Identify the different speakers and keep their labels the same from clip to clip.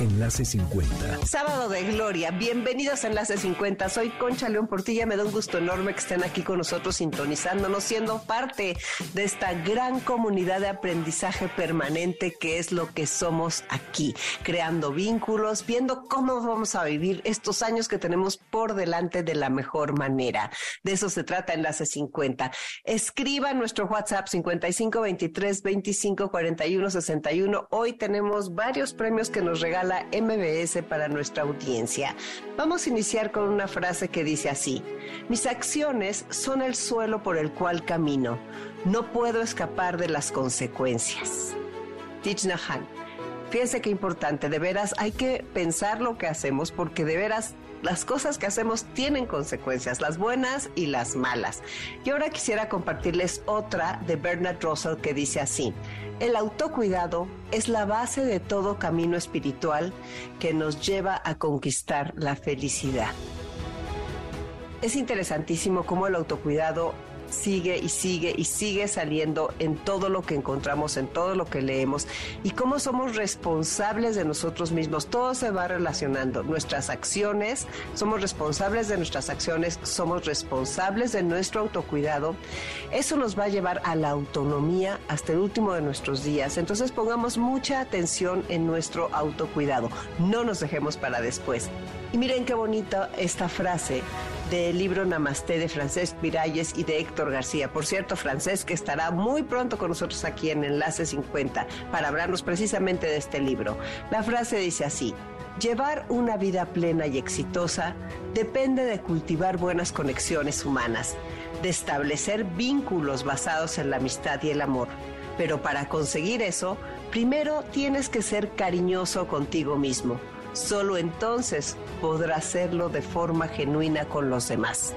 Speaker 1: Enlace 50.
Speaker 2: Sábado de Gloria, bienvenidos a Enlace 50. Soy Concha León Portilla, me da un gusto enorme que estén aquí con nosotros sintonizándonos, siendo parte de esta gran comunidad de aprendizaje permanente que es lo que somos aquí, creando vínculos, viendo cómo vamos a vivir estos años que tenemos por delante de la mejor manera. De eso se trata Enlace 50. Escriba nuestro WhatsApp 55 23 25 41 61. Hoy tenemos varios premios que nos regalan la MBS para nuestra audiencia. Vamos a iniciar con una frase que dice así, mis acciones son el suelo por el cual camino, no puedo escapar de las consecuencias. Nahan. Fíjense qué importante, de veras hay que pensar lo que hacemos porque de veras las cosas que hacemos tienen consecuencias, las buenas y las malas. Y ahora quisiera compartirles otra de Bernard Russell que dice así, el autocuidado es la base de todo camino espiritual que nos lleva a conquistar la felicidad. Es interesantísimo cómo el autocuidado sigue y sigue y sigue saliendo en todo lo que encontramos, en todo lo que leemos y cómo somos responsables de nosotros mismos. Todo se va relacionando. Nuestras acciones, somos responsables de nuestras acciones, somos responsables de nuestro autocuidado. Eso nos va a llevar a la autonomía hasta el último de nuestros días. Entonces pongamos mucha atención en nuestro autocuidado. No nos dejemos para después. Y miren qué bonita esta frase del libro Namaste de Francesc Miralles y de Héctor García. Por cierto, Francesc que estará muy pronto con nosotros aquí en Enlace 50 para hablarnos precisamente de este libro. La frase dice así. Llevar una vida plena y exitosa depende de cultivar buenas conexiones humanas, de establecer vínculos basados en la amistad y el amor. Pero para conseguir eso, primero tienes que ser cariñoso contigo mismo Solo entonces podrá hacerlo de forma genuina con los demás.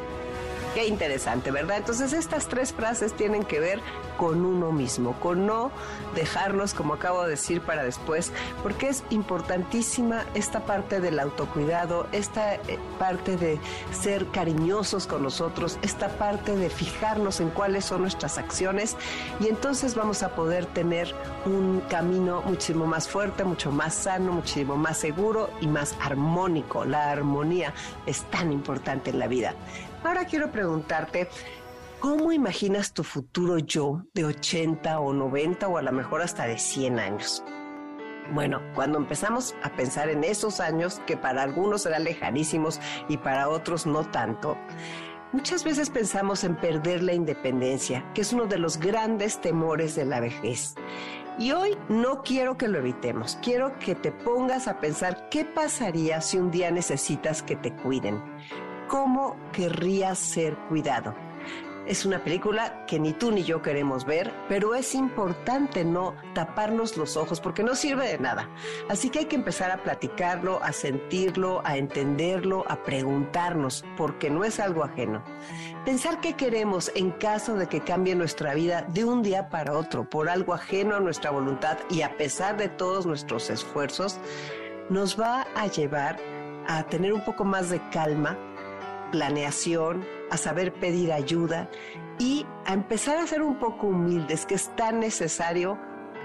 Speaker 2: Qué interesante, ¿verdad? Entonces estas tres frases tienen que ver con uno mismo, con no dejarnos, como acabo de decir, para después, porque es importantísima esta parte del autocuidado, esta eh, parte de ser cariñosos con nosotros, esta parte de fijarnos en cuáles son nuestras acciones y entonces vamos a poder tener un camino muchísimo más fuerte, mucho más sano, muchísimo más seguro y más armónico. La armonía es tan importante en la vida. Ahora quiero preguntarte, ¿cómo imaginas tu futuro yo de 80 o 90 o a lo mejor hasta de 100 años? Bueno, cuando empezamos a pensar en esos años que para algunos serán lejanísimos y para otros no tanto, muchas veces pensamos en perder la independencia, que es uno de los grandes temores de la vejez. Y hoy no quiero que lo evitemos, quiero que te pongas a pensar qué pasaría si un día necesitas que te cuiden cómo querrías ser cuidado. Es una película que ni tú ni yo queremos ver, pero es importante no taparnos los ojos porque no sirve de nada. Así que hay que empezar a platicarlo, a sentirlo, a entenderlo, a preguntarnos, porque no es algo ajeno. Pensar qué queremos en caso de que cambie nuestra vida de un día para otro por algo ajeno a nuestra voluntad y a pesar de todos nuestros esfuerzos, nos va a llevar a tener un poco más de calma planeación, a saber pedir ayuda y a empezar a ser un poco humildes, que es tan necesario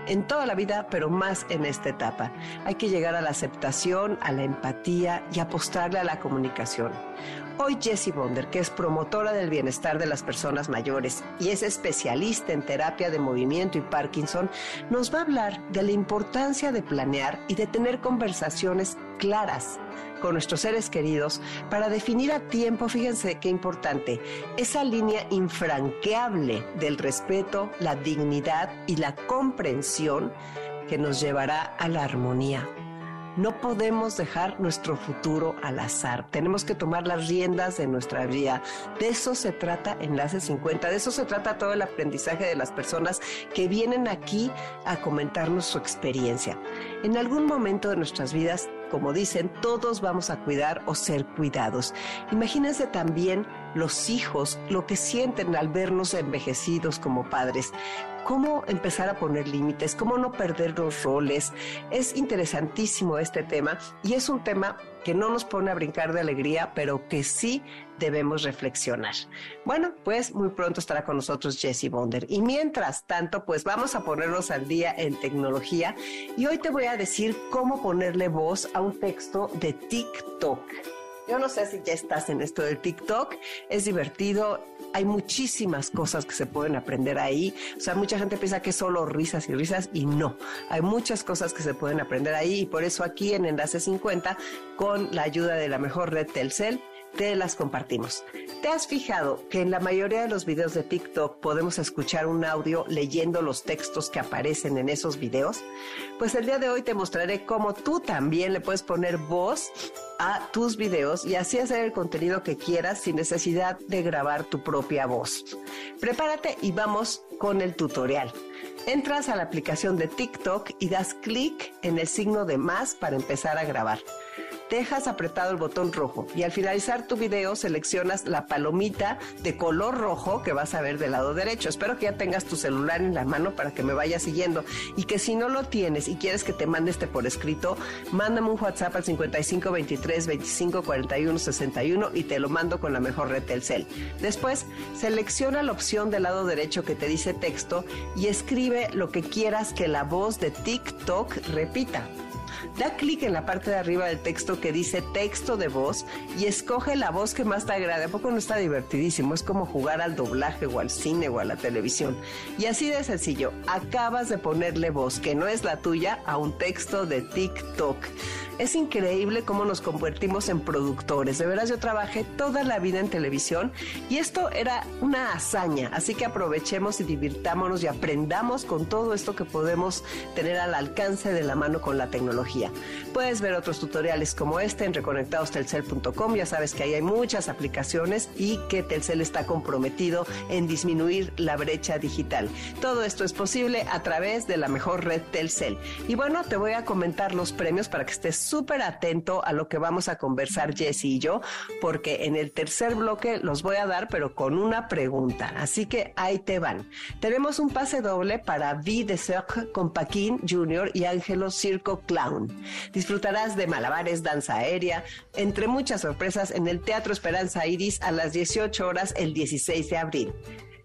Speaker 2: en toda la vida, pero más en esta etapa. Hay que llegar a la aceptación, a la empatía y apostarle a la comunicación. Hoy Jessie Bonder, que es promotora del bienestar de las personas mayores y es especialista en terapia de movimiento y Parkinson, nos va a hablar de la importancia de planear y de tener conversaciones claras con nuestros seres queridos para definir a tiempo, fíjense qué importante, esa línea infranqueable del respeto, la dignidad y la comprensión que nos llevará a la armonía. No podemos dejar nuestro futuro al azar. Tenemos que tomar las riendas de nuestra vida. De eso se trata Enlace 50. De eso se trata todo el aprendizaje de las personas que vienen aquí a comentarnos su experiencia. En algún momento de nuestras vidas como dicen, todos vamos a cuidar o ser cuidados. Imagínense también los hijos, lo que sienten al vernos envejecidos como padres cómo empezar a poner límites, cómo no perder los roles. Es interesantísimo este tema y es un tema que no nos pone a brincar de alegría, pero que sí debemos reflexionar. Bueno, pues muy pronto estará con nosotros Jesse Bonder. Y mientras tanto, pues vamos a ponernos al día en tecnología y hoy te voy a decir cómo ponerle voz a un texto de TikTok. Yo no sé si ya estás en esto del TikTok, es divertido, hay muchísimas cosas que se pueden aprender ahí. O sea, mucha gente piensa que es solo risas y risas y no, hay muchas cosas que se pueden aprender ahí y por eso aquí en Enlace 50, con la ayuda de la mejor red Telcel, te las compartimos. ¿Te has fijado que en la mayoría de los videos de TikTok podemos escuchar un audio leyendo los textos que aparecen en esos videos? Pues el día de hoy te mostraré cómo tú también le puedes poner voz a tus videos y así hacer el contenido que quieras sin necesidad de grabar tu propia voz. Prepárate y vamos con el tutorial. Entras a la aplicación de TikTok y das clic en el signo de más para empezar a grabar dejas apretado el botón rojo y al finalizar tu video seleccionas la palomita de color rojo que vas a ver del lado derecho. Espero que ya tengas tu celular en la mano para que me vayas siguiendo y que si no lo tienes y quieres que te mande este por escrito, mándame un WhatsApp al 55 23 25 41 61 y te lo mando con la mejor red Telcel. Después, selecciona la opción del lado derecho que te dice texto y escribe lo que quieras que la voz de TikTok repita. Da clic en la parte de arriba del texto que dice texto de voz y escoge la voz que más te agrade. ¿A poco no está divertidísimo? Es como jugar al doblaje o al cine o a la televisión. Y así de sencillo, acabas de ponerle voz que no es la tuya a un texto de TikTok. Es increíble cómo nos convertimos en productores. De veras, yo trabajé toda la vida en televisión y esto era una hazaña. Así que aprovechemos y divirtámonos y aprendamos con todo esto que podemos tener al alcance de la mano con la tecnología. Puedes ver otros tutoriales como este en reconectadostelcel.com. Ya sabes que ahí hay muchas aplicaciones y que Telcel está comprometido en disminuir la brecha digital. Todo esto es posible a través de la mejor red Telcel. Y bueno, te voy a comentar los premios para que estés súper atento a lo que vamos a conversar Jesse y yo, porque en el tercer bloque los voy a dar, pero con una pregunta. Así que ahí te van. Tenemos un pase doble para V de Cirque con Paquín Jr. y Ángelo Circo Clown. Disfrutarás de malabares, danza aérea, entre muchas sorpresas en el Teatro Esperanza Iris a las 18 horas el 16 de abril.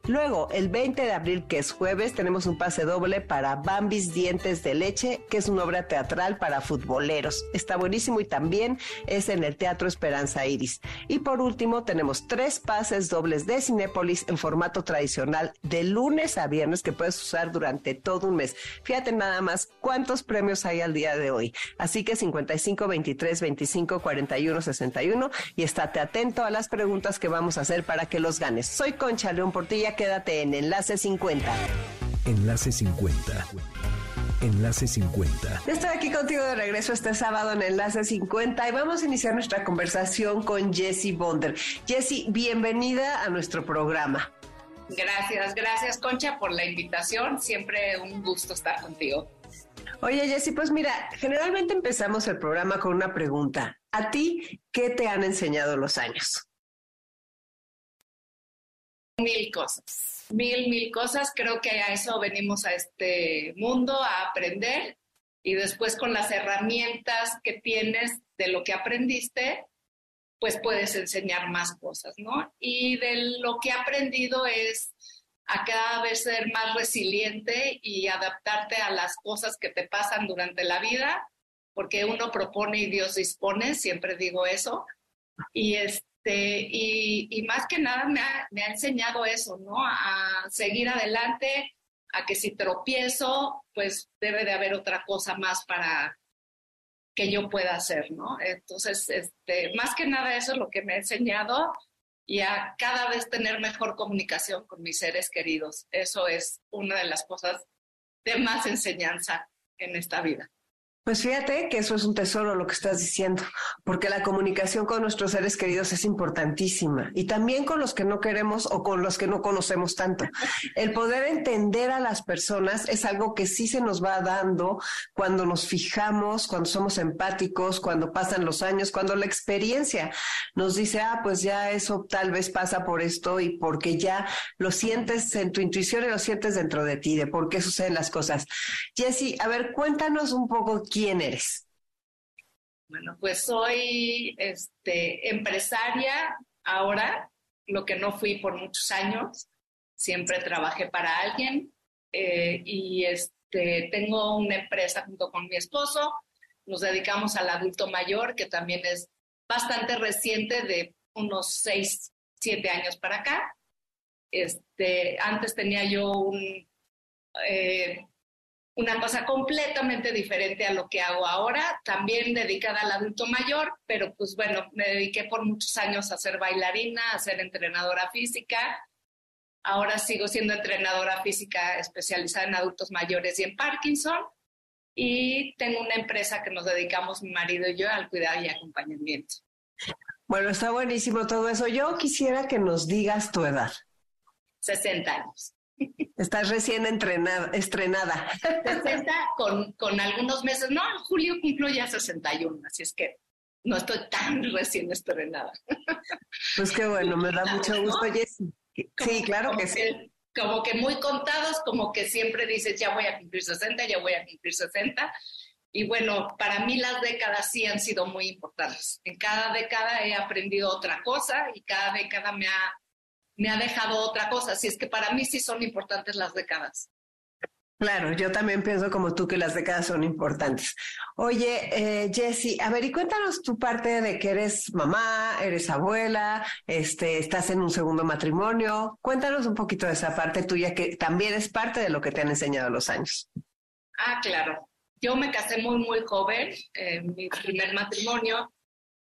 Speaker 2: Luego, el 20 de abril, que es jueves, tenemos un pase doble para Bambis Dientes de Leche, que es una obra teatral para futboleros. Está buenísimo y también es en el Teatro Esperanza Iris. Y por último, tenemos tres pases dobles de Cinépolis en formato tradicional de lunes a viernes que puedes usar durante todo un mes. Fíjate nada más cuántos premios hay al día de hoy. Así que 55 23 25 41 61 y estate atento a las preguntas que vamos a hacer para que los ganes. Soy Concha León Portilla quédate en Enlace 50.
Speaker 1: Enlace 50. Enlace 50.
Speaker 2: Estoy aquí contigo de regreso este sábado en Enlace 50 y vamos a iniciar nuestra conversación con Jessie Bonder. Jessie, bienvenida a nuestro programa.
Speaker 3: Gracias, gracias Concha por la invitación. Siempre un gusto estar contigo.
Speaker 2: Oye, Jessie, pues mira, generalmente empezamos el programa con una pregunta. ¿A ti qué te han enseñado los años?
Speaker 3: Mil cosas, mil, mil cosas. Creo que a eso venimos a este mundo, a aprender y después con las herramientas que tienes de lo que aprendiste, pues puedes enseñar más cosas, ¿no? Y de lo que he aprendido es a cada vez ser más resiliente y adaptarte a las cosas que te pasan durante la vida, porque uno propone y Dios dispone, siempre digo eso. Y, es, este, y, más que nada me ha, me ha, enseñado eso, ¿no? A seguir adelante, a que si tropiezo, pues debe de haber otra cosa más para que yo pueda hacer, ¿no? Entonces, este, más que nada eso es lo que me ha enseñado y a cada vez tener mejor comunicación con mis seres queridos. Eso es una de las cosas de más enseñanza en esta vida.
Speaker 2: Pues fíjate que eso es un tesoro lo que estás diciendo, porque la comunicación con nuestros seres queridos es importantísima y también con los que no queremos o con los que no conocemos tanto. El poder entender a las personas es algo que sí se nos va dando cuando nos fijamos, cuando somos empáticos, cuando pasan los años, cuando la experiencia nos dice, ah, pues ya eso tal vez pasa por esto y porque ya lo sientes en tu intuición y lo sientes dentro de ti, de por qué suceden las cosas. Jesse, a ver, cuéntanos un poco quién eres.
Speaker 3: Bueno, pues soy este, empresaria ahora, lo que no fui por muchos años. Siempre trabajé para alguien eh, y este, tengo una empresa junto con mi esposo. Nos dedicamos al adulto mayor, que también es bastante reciente, de unos seis, siete años para acá. Este, antes tenía yo un, eh, una cosa completamente diferente a lo que hago ahora, también dedicada al adulto mayor, pero pues bueno, me dediqué por muchos años a ser bailarina, a ser entrenadora física. Ahora sigo siendo entrenadora física especializada en adultos mayores y en Parkinson. Y tengo una empresa que nos dedicamos mi marido y yo al cuidado y acompañamiento.
Speaker 2: Bueno, está buenísimo todo eso. Yo quisiera que nos digas tu edad.
Speaker 3: 60 años.
Speaker 2: Estás recién entrenada, estrenada.
Speaker 3: 60 con, con algunos meses. No, en julio cumplo ya 61, así es que no estoy tan recién estrenada.
Speaker 2: Pues qué bueno, me da mucho gusto, Jessy. Sí, claro que sí.
Speaker 3: como que muy contados, como que siempre dices, ya voy a cumplir 60, ya voy a cumplir 60. Y bueno, para mí las décadas sí han sido muy importantes. En cada década he aprendido otra cosa y cada década me ha me ha dejado otra cosa. Así es que para mí sí son importantes las décadas.
Speaker 2: Claro, yo también pienso como tú que las décadas son importantes. Oye, eh, Jessie, a ver, y cuéntanos tu parte de que eres mamá, eres abuela, este, estás en un segundo matrimonio. Cuéntanos un poquito de esa parte tuya que también es parte de lo que te han enseñado los años.
Speaker 3: Ah, claro. Yo me casé muy, muy joven, en mi primer matrimonio,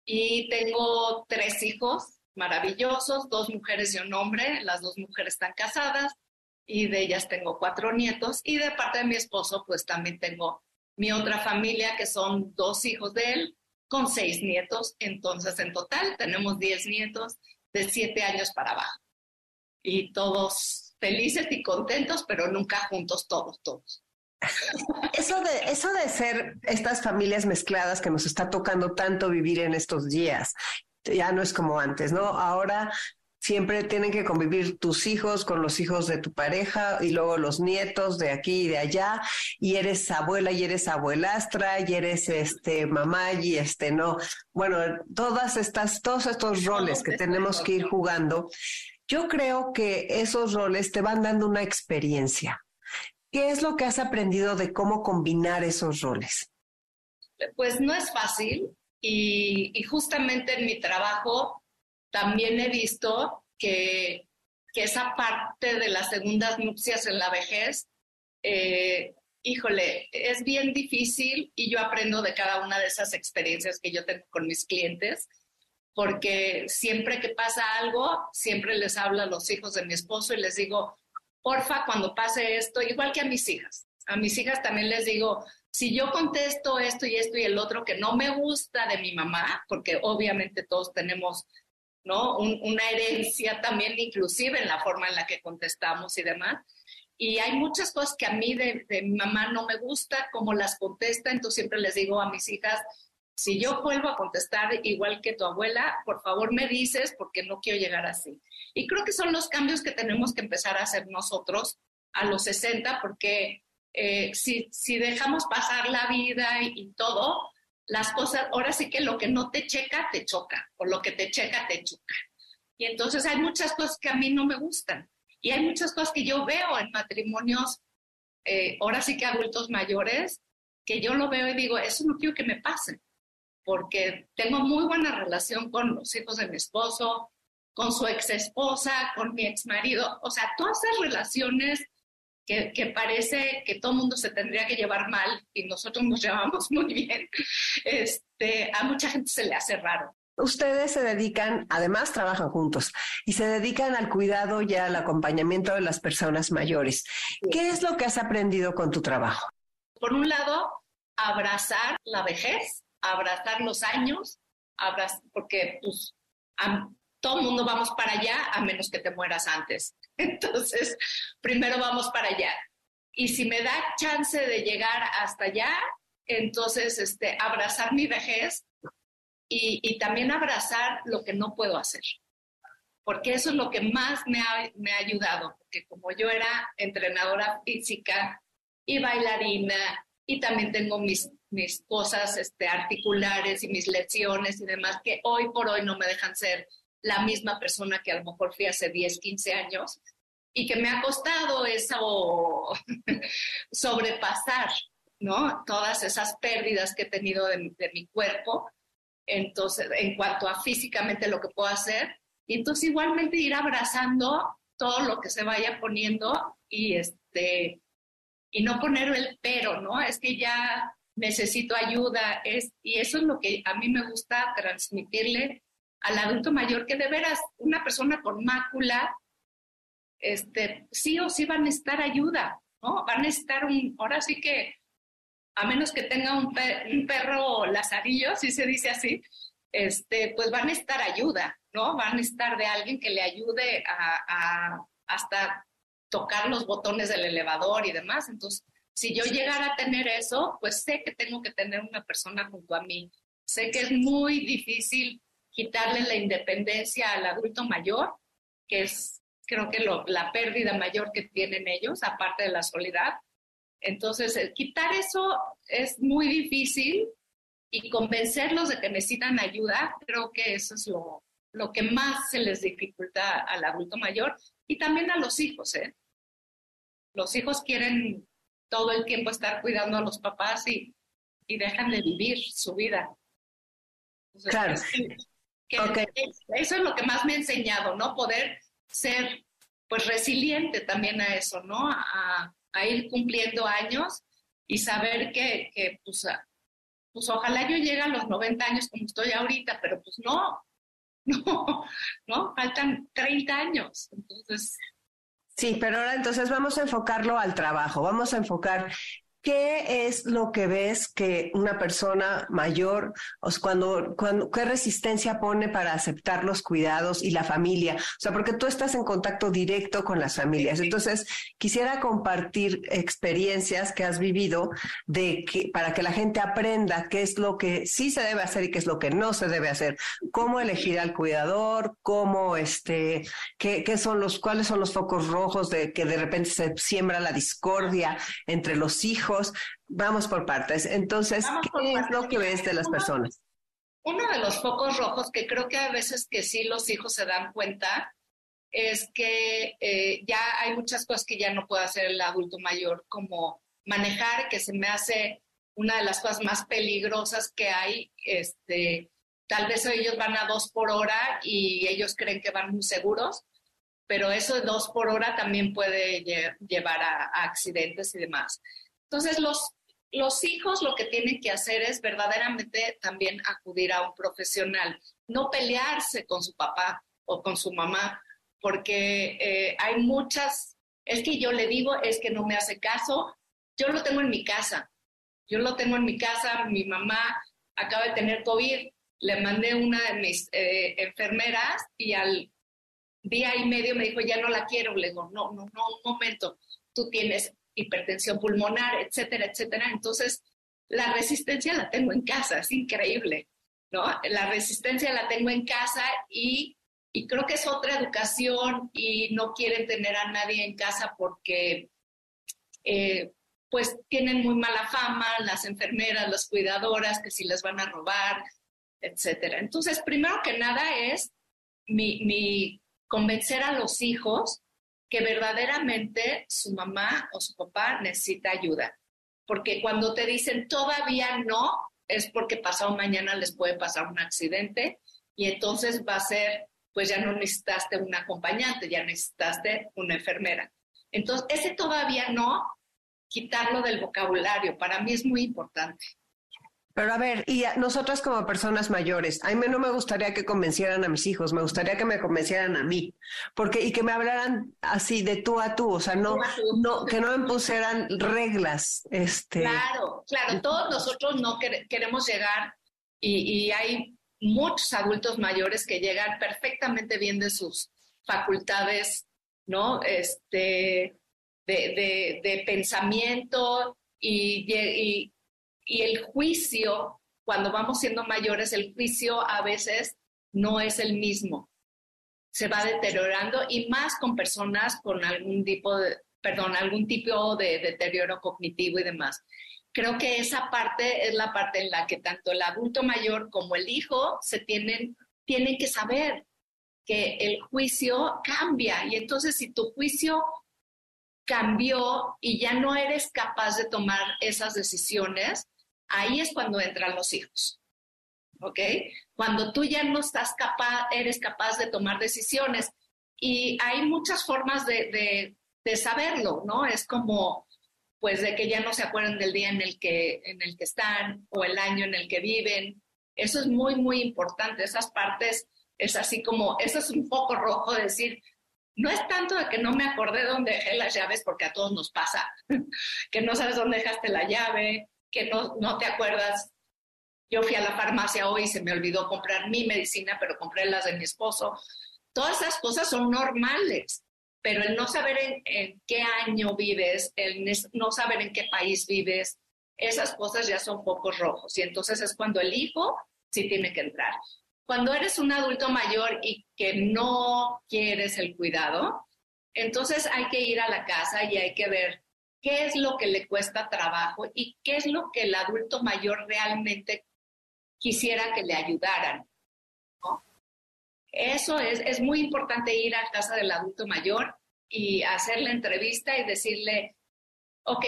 Speaker 3: y tengo tres hijos maravillosos, dos mujeres y un hombre, las dos mujeres están casadas y de ellas tengo cuatro nietos y de parte de mi esposo pues también tengo mi otra familia que son dos hijos de él con seis nietos, entonces en total tenemos diez nietos de siete años para abajo y todos felices y contentos, pero nunca juntos todos, todos.
Speaker 2: Eso de, eso de ser estas familias mezcladas que nos está tocando tanto vivir en estos días ya no es como antes, ¿no? Ahora siempre tienen que convivir tus hijos con los hijos de tu pareja y luego los nietos de aquí y de allá y eres abuela y eres abuelastra y eres este mamá y este no. Bueno, todas estas todos estos roles que tenemos que ir jugando. Yo creo que esos roles te van dando una experiencia. ¿Qué es lo que has aprendido de cómo combinar esos roles?
Speaker 3: Pues no es fácil, y, justamente en mi trabajo también he visto que, esa parte de las segundas nupcias en la vejez, eh, híjole, es bien difícil y yo aprendo de cada una de esas experiencias que yo tengo con mis clientes, porque siempre que pasa algo, siempre les hablo a los hijos de mi esposo y les digo, porfa, cuando pase esto, igual que a mis hijas. A mis hijas también les digo, si yo contesto esto y esto y el otro que no me gusta de mi mamá, porque obviamente todos tenemos ¿no? una herencia también inclusive en la forma en la que contestamos y demás. Y hay muchas cosas que a mí de, mi mamá no me gusta, como las contesta, entonces siempre les digo a mis hijas, si yo vuelvo a contestar igual que tu abuela, por favor me dices porque no quiero llegar así. Y creo que son los cambios que tenemos que empezar a hacer nosotros a los 60, porque eh, si, dejamos pasar la vida y, todo, las cosas, ahora sí que lo que no te checa, te choca, o lo que te checa, te choca. Y entonces hay muchas cosas que a mí no me gustan. Y hay muchas cosas que yo veo en matrimonios, eh, ahora sí que adultos mayores, que yo lo veo y digo, eso no quiero que me pase, porque tengo muy buena relación con los hijos de mi esposo, con su ex esposa, con mi ex marido, o sea, todas esas relaciones que, parece que todo el mundo se tendría que llevar mal y nosotros nos llevamos muy bien, este, a mucha gente se le hace raro.
Speaker 2: Ustedes se dedican, además trabajan juntos y se dedican al cuidado y al acompañamiento de las personas mayores. ¿Qué es lo que has aprendido con tu trabajo?
Speaker 3: Por un lado, abrazar la vejez, abrazar los años, porque pues todo el mundo vamos para allá a menos que te mueras antes. Entonces, primero vamos para allá. Y si me da chance de llegar hasta allá, entonces este, abrazar mi vejez y, también abrazar lo que no puedo hacer. Porque eso es lo que más me ha, me ha ayudado, porque como yo era entrenadora física y bailarina y también tengo mis, mis cosas este, articulares y mis lecciones y demás que hoy por hoy no me dejan ser la misma persona que a lo mejor fui hace 10, 15 años y que me ha costado eso sobrepasar, ¿no? Todas esas pérdidas que he tenido de, mi cuerpo, entonces, en cuanto a físicamente lo que puedo hacer, y entonces igualmente ir abrazando todo lo que se vaya poniendo y este y no poner el pero, ¿no? Es que ya necesito ayuda, es, y eso es lo que a mí me gusta transmitirle al adulto mayor, que de veras una persona con mácula, este, sí o sí van a necesitar ayuda, ¿no? Van a necesitar un, ahora sí que, a menos que tenga un, perro lazarillo, si se dice así, este, pues van a necesitar ayuda, ¿no? Van a necesitar de alguien que le ayude a hasta tocar los botones del elevador y demás. Entonces, si yo llegara a tener eso, pues sé que tengo que tener una persona junto a mí. Sé que es muy difícil quitarle la independencia al adulto mayor, que es creo que la pérdida mayor que tienen ellos, aparte de la soledad. Entonces, eh, quitar eso es muy difícil y convencerlos de que necesitan ayuda, creo que eso es lo, lo que más se les dificulta al adulto mayor y también a los hijos. ¿eh? Los hijos quieren todo el tiempo estar cuidando a los papás y, y dejan de vivir su vida.
Speaker 2: claro.
Speaker 3: Eso es lo que más me ha enseñado, ¿no? Poder ser pues resiliente también a eso, ¿no? A, a ir cumpliendo años y saber que, que pues, pues, ojalá yo llegue a los 90 años como estoy ahorita, pero pues no, no, no, faltan 30 años. Entonces...
Speaker 2: Sí, pero ahora entonces vamos a enfocarlo al trabajo, vamos a enfocar ¿Qué es lo que ves que una persona mayor, cuando, cuando, qué resistencia pone para aceptar los cuidados y la familia? O sea, porque tú estás en contacto directo con las familias. Entonces, quisiera compartir experiencias que has vivido de que, para que la gente aprenda qué es lo que sí se debe hacer y qué es lo que no se debe hacer. Cómo elegir al cuidador, cómo este, qué, qué son los, cuáles son los focos rojos de que de repente se siembra la discordia entre los hijos Vamos por partes. Entonces, ¿qué es lo que ves de las personas?
Speaker 3: Uno de los focos rojos que creo que a veces que sí los hijos se dan cuenta es que eh, ya hay muchas cosas que ya no puede hacer el adulto mayor, como manejar, que se me hace una de las cosas más peligrosas que hay. Este, tal vez ellos van a dos por hora y ellos creen que van muy seguros, pero eso de dos por hora también puede llevar a accidentes y demás. Entonces, los, los hijos lo que tienen que hacer es verdaderamente también acudir a un profesional, no pelearse con su papá o con su mamá, porque eh, hay muchas, es que yo le digo, es que no me hace caso, yo lo tengo en mi casa, yo lo tengo en mi casa, mi mamá acaba de tener COVID, le mandé una de mis eh, enfermeras y al día y medio me dijo, ya no la quiero, le digo, no, no, no, un momento, tú tienes hipertensión pulmonar, etcétera, etcétera. Entonces, la resistencia la tengo en casa, es increíble, ¿no? La resistencia la tengo en casa y, y creo que es otra educación y no quieren tener a nadie en casa porque, eh, pues, tienen muy mala fama las enfermeras, las cuidadoras, que si les van a robar, etcétera. Entonces, primero que nada es mi, mi convencer a los hijos que verdaderamente su mamá o su papá necesita ayuda. Porque cuando te dicen todavía no, es porque pasado mañana les puede pasar un accidente y entonces va a ser, pues ya no necesitaste un acompañante, ya necesitaste una enfermera. Entonces, ese todavía no, quitarlo del vocabulario, para mí es muy importante.
Speaker 2: Pero a ver, y nosotras como personas mayores, a mí no me gustaría que convencieran a mis hijos, me gustaría que me convencieran a mí, porque y que me hablaran así de tú a tú, o sea, no, no que no me pusieran reglas. Este.
Speaker 3: Claro, claro, todos nosotros no queremos llegar y, y hay muchos adultos mayores que llegan perfectamente bien de sus facultades, ¿no? Este, de, de, pensamiento y, y, y el juicio, cuando vamos siendo mayores, el juicio a veces no es el mismo. Se va deteriorando y más con personas con algún tipo de, perdón, algún tipo de deterioro cognitivo y demás. Creo que esa parte es la parte en la que tanto el adulto mayor como el hijo se tienen, tienen que saber que el juicio cambia y entonces si tu juicio cambió y ya no eres capaz de tomar esas decisiones, ahí es cuando entran los hijos. ¿Ok? Cuando tú ya no estás capaz, eres capaz de tomar decisiones. Y hay muchas formas de, de, saberlo, ¿no? Es como, pues, de que ya no se acuerdan del día en el, que, en el que están o el año en el que viven. Eso es muy, muy importante. Esas partes es así como, eso es un poco rojo decir, no es tanto de que no me acordé dónde dejé las llaves, porque a todos nos pasa, que no sabes dónde dejaste la llave, que no, no te acuerdas. Yo fui a la farmacia hoy y se me olvidó comprar mi medicina, pero compré las de mi esposo. Todas esas cosas son normales, pero el no saber en, en qué año vives, el no saber en qué país vives, esas cosas ya son pocos rojos. Y entonces es cuando el hijo sí tiene que entrar. Cuando eres un adulto mayor y que no quieres el cuidado, entonces hay que ir a la casa y hay que ver qué es lo que le cuesta trabajo y qué es lo que el adulto mayor realmente quisiera que le ayudaran. Eso es, es muy importante ir a casa del adulto mayor y hacer la entrevista y decirle, ok,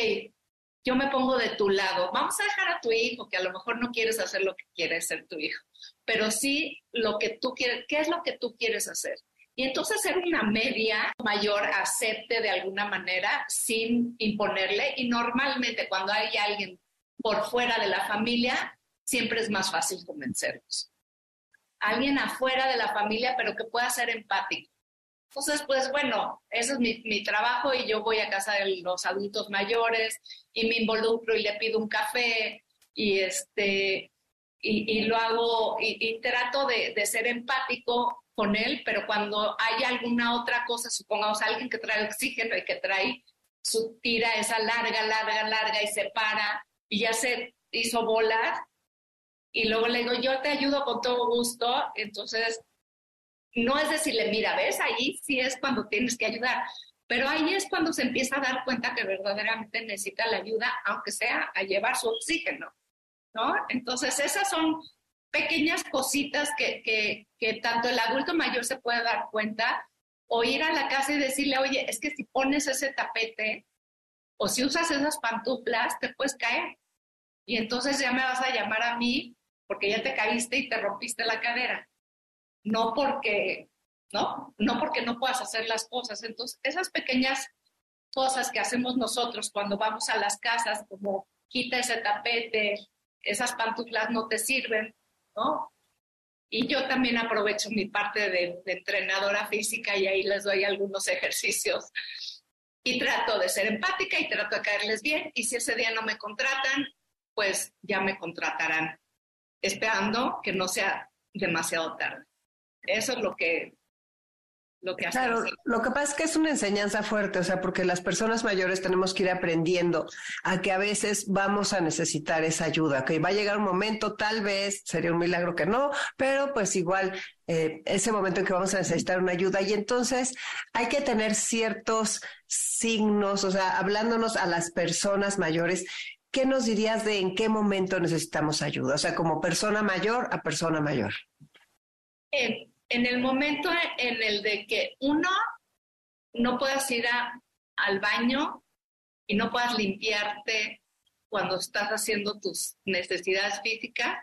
Speaker 3: yo me pongo de tu lado, vamos a dejar a tu hijo, que a lo mejor no quieres hacer lo que quiere ser tu hijo pero sí lo que tú quieres, qué es lo que tú quieres hacer. Y entonces hacer una media mayor acepte de alguna manera sin imponerle. Y normalmente cuando hay alguien por fuera de la familia, siempre es más fácil convencerlos. Alguien afuera de la familia, pero que pueda ser empático. Entonces, pues bueno, ese es mi, mi, trabajo y yo voy a casa de los adultos mayores y me involucro y le pido un café y este y, lo hago y, trato de, ser empático con él, pero cuando hay alguna otra cosa, supongamos alguien que trae oxígeno y que trae su tira esa larga, larga, larga y se para y ya se hizo bola y luego le digo, yo te ayudo con todo gusto, entonces no es decirle, mira, ves, ahí sí es cuando tienes que ayudar, pero ahí es cuando se empieza a dar cuenta que verdaderamente necesita la ayuda, aunque sea a llevar su oxígeno. ¿no? Entonces, esas son pequeñas cositas que, que, que, tanto el adulto mayor se puede dar cuenta o ir a la casa y decirle, oye, es que si pones ese tapete o si usas esas pantuflas, te puedes caer. Y entonces ya me vas a llamar a mí porque ya te caíste y te rompiste la cadera. No porque, ¿no? No porque no puedas hacer las cosas. Entonces, esas pequeñas cosas que hacemos nosotros cuando vamos a las casas, como quita ese tapete, esas pantuflas no te sirven, Y yo también aprovecho mi parte de, entrenadora física y ahí les doy algunos ejercicios. Y trato de ser empática y trato de caerles bien. Y si ese día no me contratan, pues ya me contratarán, esperando que no sea demasiado tarde. Eso es lo que lo que
Speaker 2: Claro, lo que pasa es que es una enseñanza fuerte, o sea, porque las personas mayores tenemos que ir aprendiendo a que a veces vamos a necesitar esa ayuda, que va a llegar un momento, tal vez, sería un milagro que no, pero pues igual eh, ese momento en que vamos a necesitar una ayuda y entonces hay que tener ciertos signos, o sea, hablándonos a las personas mayores, ¿qué nos dirías de en qué momento necesitamos ayuda? O sea, como persona mayor a persona mayor.
Speaker 3: Eh, en el momento en el de que uno no puedas ir al baño y no puedas limpiarte cuando estás haciendo tus necesidades físicas,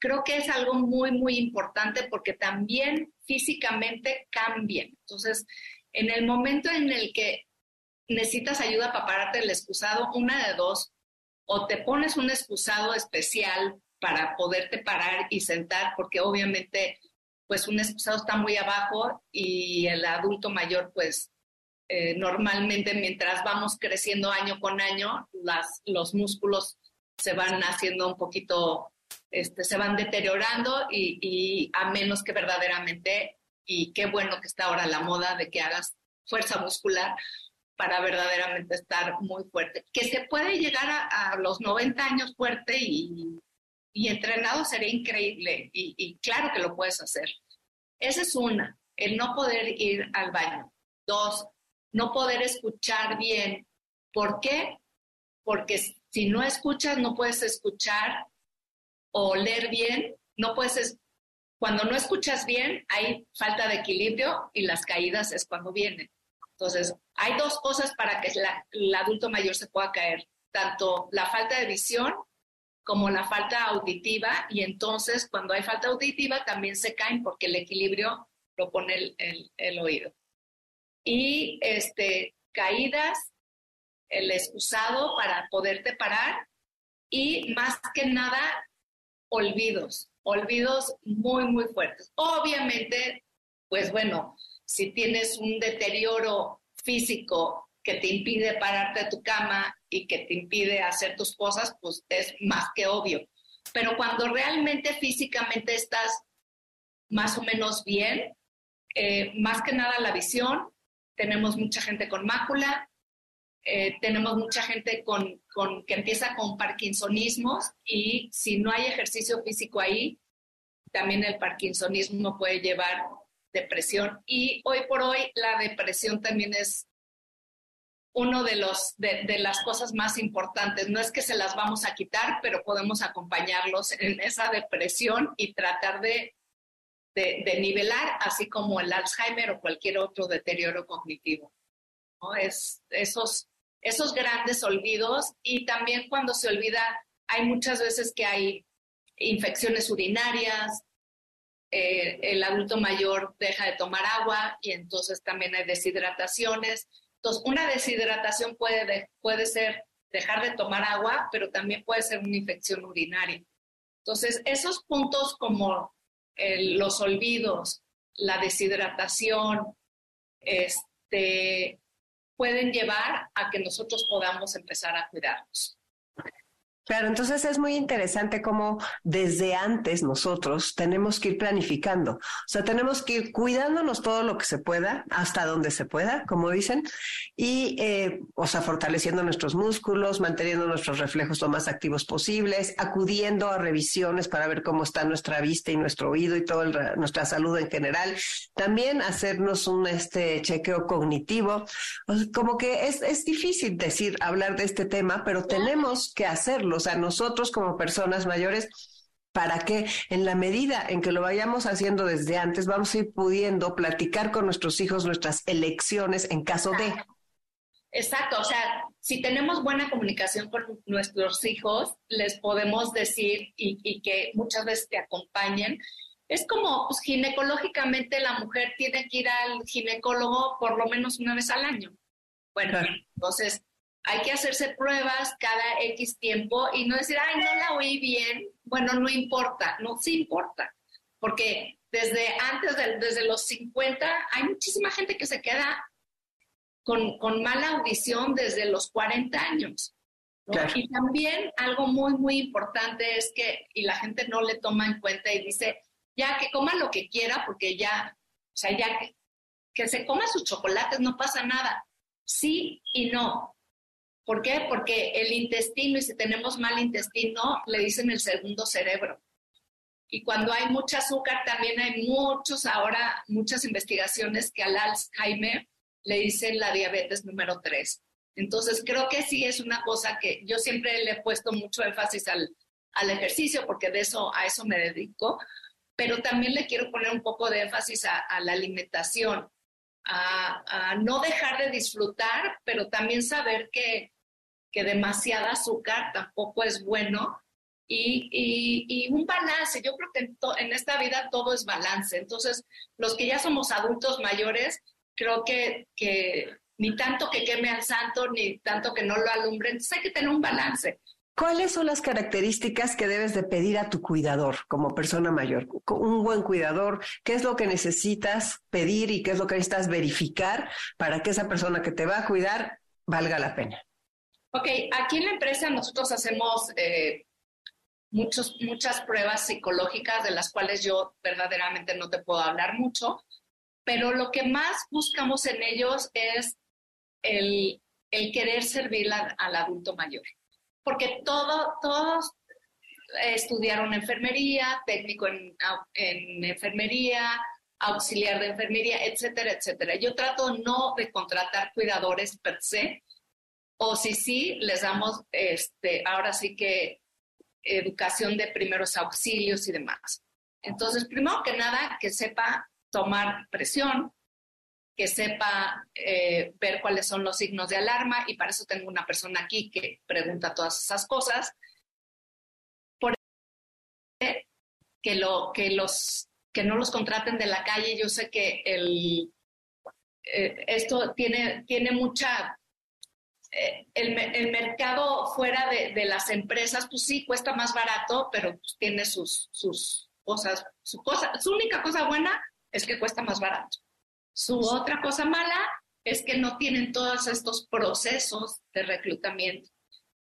Speaker 3: creo que es algo muy, muy importante porque también físicamente cambian. Entonces, en el momento en el que necesitas ayuda para pararte el excusado, una de dos, o te pones un excusado especial para poderte parar y sentar, porque obviamente pues un excusado está muy abajo y el adulto mayor pues eh, normalmente mientras vamos creciendo año con año, las, los músculos se van haciendo un poquito, este, se van deteriorando y, a menos que verdaderamente, y qué bueno que está ahora la moda de que hagas fuerza muscular para verdaderamente estar muy fuerte. Que se puede llegar a, los 90 años fuerte y, y entrenado sería increíble y, claro que lo puedes hacer. Esa es una, el no poder ir al baño. Dos, no poder escuchar bien. ¿Por qué? Porque si no escuchas, no puedes escuchar o leer bien, no puedes, cuando no escuchas bien, hay falta de equilibrio y las caídas es cuando vienen. Entonces, hay dos cosas para que el adulto mayor se pueda caer, tanto la falta de visión como la falta auditiva, y entonces cuando hay falta auditiva también se caen porque el equilibrio lo pone el oído y este, caídas, el excusado para poderte parar y más que nada olvidos, olvidos muy, muy fuertes. Obviamente, pues bueno, si tienes un deterioro físico que te impide pararte de tu cama y que te impide hacer tus cosas, pues es más que obvio. Pero cuando realmente físicamente estás más o menos bien, eh, más que nada la visión, tenemos mucha gente con mácula, eh, tenemos mucha gente con, con, que empieza con parkinsonismos y si no hay ejercicio físico ahí, también el parkinsonismo puede llevar depresión. Y hoy por hoy la depresión también es uno de, los, de, las cosas más importantes. No es que se las vamos a quitar, pero podemos acompañarlos en esa depresión y tratar de de, nivelar, así como el Alzheimer o cualquier otro deterioro cognitivo. ¿no? Es esos, esos grandes olvidos y también cuando se olvida, hay muchas veces que hay infecciones urinarias, eh, el adulto mayor deja de tomar agua y entonces también hay deshidrataciones. Entonces, una deshidratación puede, puede ser dejar de tomar agua, pero también puede ser una infección urinaria. Entonces, esos puntos como los olvidos, la deshidratación, este, pueden llevar a que nosotros podamos empezar a cuidarnos.
Speaker 2: Claro, entonces es muy interesante cómo desde antes nosotros tenemos que ir planificando. O sea, tenemos que ir cuidándonos todo lo que se pueda, hasta donde se pueda, como dicen, y, eh, o sea, fortaleciendo nuestros músculos, manteniendo nuestros reflejos lo más activos posibles, acudiendo a revisiones para ver cómo está nuestra vista y nuestro oído y toda nuestra salud en general. También hacernos un este chequeo cognitivo. como que es, es difícil decir, hablar de este tema, pero tenemos que hacerlo o sea, nosotros como personas mayores, para que en la medida en que lo vayamos haciendo desde antes, vamos a ir pudiendo platicar con nuestros hijos nuestras elecciones en caso de...
Speaker 3: Exacto, o sea, si tenemos buena comunicación con nuestros hijos, les podemos decir y, que muchas veces te acompañen. Es como, pues, ginecológicamente la mujer tiene que ir al ginecólogo por lo menos una vez al año. Bueno, entonces hay que hacerse pruebas cada X tiempo y no decir, ay, no la oí bien. Bueno, no importa, no sí importa, porque desde antes, de, desde los 50, hay muchísima gente que se queda con, con mala audición desde los 40 años. Y también algo muy, muy importante es que, y la gente no le toma en cuenta y dice, ya que coma lo que quiera, porque ya, o sea, ya que, que se coma sus chocolates, no pasa nada. Sí y no. ¿Por qué? Porque el intestino, y si tenemos mal intestino, le dicen el segundo cerebro. Y cuando hay mucho azúcar, también hay muchos, ahora, muchas investigaciones que al Alzheimer le dicen la diabetes número 3. Entonces, creo que sí es una cosa que yo siempre le he puesto mucho énfasis al, al ejercicio, porque de eso, a eso me dedico, pero también le quiero poner un poco de énfasis a la alimentación a, no dejar de disfrutar, pero también saber que, que demasiada azúcar tampoco es bueno y, y, un balance. Yo creo que en, esta vida todo es balance. Entonces, los que ya somos adultos mayores, creo que, que ni tanto que queme al santo, ni tanto que no lo alumbre. Entonces hay que tener un balance.
Speaker 2: ¿Cuáles son las características que debes de pedir a tu cuidador como persona mayor? Un buen cuidador, ¿qué es lo que necesitas pedir y qué es lo que necesitas verificar para que esa persona que te va a cuidar valga la pena?
Speaker 3: Ok, aquí en la empresa nosotros hacemos eh, muchos, muchas pruebas psicológicas de las cuales yo verdaderamente no te puedo hablar mucho, pero lo que más buscamos en ellos es el, el querer servir al adulto mayor porque todo, todos estudiaron enfermería, técnico en, enfermería, auxiliar de enfermería, etcétera, etcétera. Yo trato no de contratar cuidadores per se, o si sí, les damos, este, ahora sí que educación de primeros auxilios y demás. Entonces, primero que nada, que sepa tomar presión, que sepa eh, ver cuáles son los signos de alarma y para eso tengo una persona aquí que pregunta todas esas cosas. Por que, lo, que, los, que no los contraten de la calle, yo sé que el, eh, esto tiene, tiene mucha... Eh, el, el, mercado fuera de, de, las empresas, pues sí, cuesta más barato, pero pues tiene sus, sus cosas, su, cosa, su única cosa buena es que cuesta más barato. Su otra cosa mala es que no tienen todos estos procesos de reclutamiento.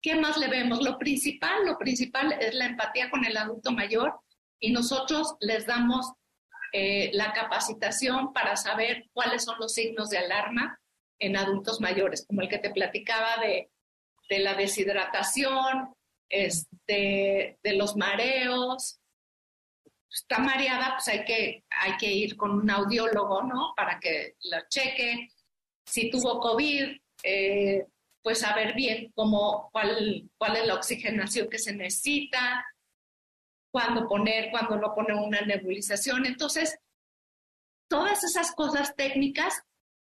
Speaker 3: ¿Qué más le vemos? Lo principal, lo principal es la empatía con el adulto mayor y nosotros les damos eh, la capacitación para saber cuáles son los signos de alarma en adultos mayores, como el que te platicaba de, de la deshidratación, este, de los mareos, está mareada, pues hay que, hay que ir con un audiólogo, ¿no? Para que la cheque. Si tuvo COVID, eh, pues saber bien cómo, cuál, cuál es la oxigenación que se necesita, cuándo poner, cuándo no poner una nebulización. Entonces, todas esas cosas técnicas,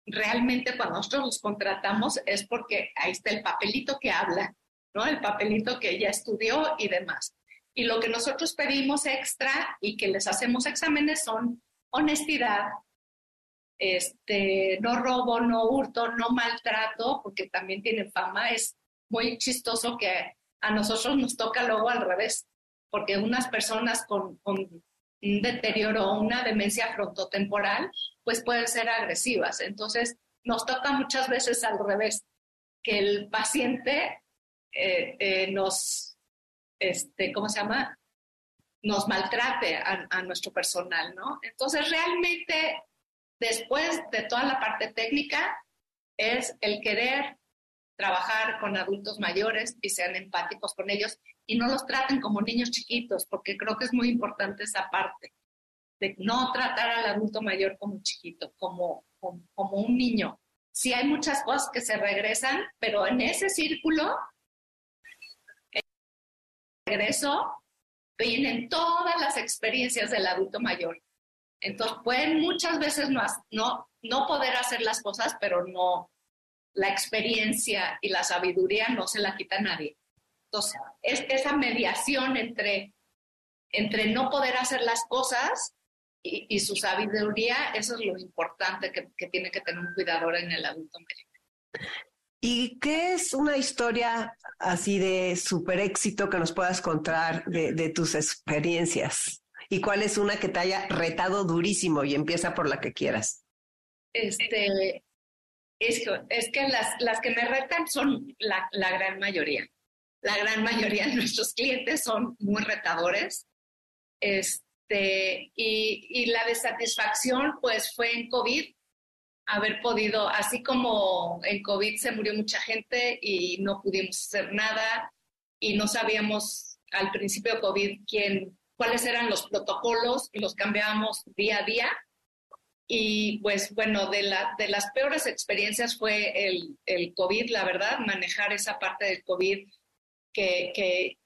Speaker 3: realmente cuando nosotros los contratamos es porque ahí está el papelito que habla, ¿no? El papelito que ella estudió y demás. Y lo que nosotros pedimos extra y que les hacemos exámenes son honestidad, este, no robo, no hurto, no maltrato, porque también tienen fama. Es muy chistoso que a nosotros nos toca luego al revés, porque unas personas con, con un deterioro o una demencia frontotemporal, pues pueden ser agresivas. Entonces, nos toca muchas veces al revés, que el paciente eh, eh, nos este, ¿cómo se llama? Nos maltrate a, nuestro personal, ¿no? Entonces, realmente, después de toda la parte técnica, es el querer trabajar con adultos mayores y sean empáticos con ellos y no los traten como niños chiquitos, porque creo que es muy importante esa parte de no tratar al adulto mayor como un chiquito, como, como, como un niño. Sí hay muchas cosas que se regresan, pero en ese círculo regreso vienen todas las experiencias del adulto mayor. Entonces pueden muchas veces no, no, no poder hacer las cosas, pero no, la experiencia y la sabiduría no se la quita nadie. Entonces, es esa mediación entre, entre no poder hacer las cosas y, su sabiduría, eso es lo importante que, que tiene que tener un cuidador en el adulto mayor.
Speaker 2: ¿Y qué es una historia así de super éxito que nos puedas contar de, tus experiencias? ¿Y cuál es una que te haya retado durísimo y empieza por la que quieras?
Speaker 3: Este, es, es que las, las, que me retan son la, la gran mayoría. La gran mayoría de nuestros clientes son muy retadores. Este, y, y la desatisfacción pues fue en COVID haber podido, así como en COVID se murió mucha gente y no pudimos hacer nada y no sabíamos al principio de COVID quién, cuáles eran los protocolos y los cambiábamos día a día. Y pues bueno, de, la, de las peores experiencias fue el, el COVID, la verdad, manejar esa parte del COVID que, que,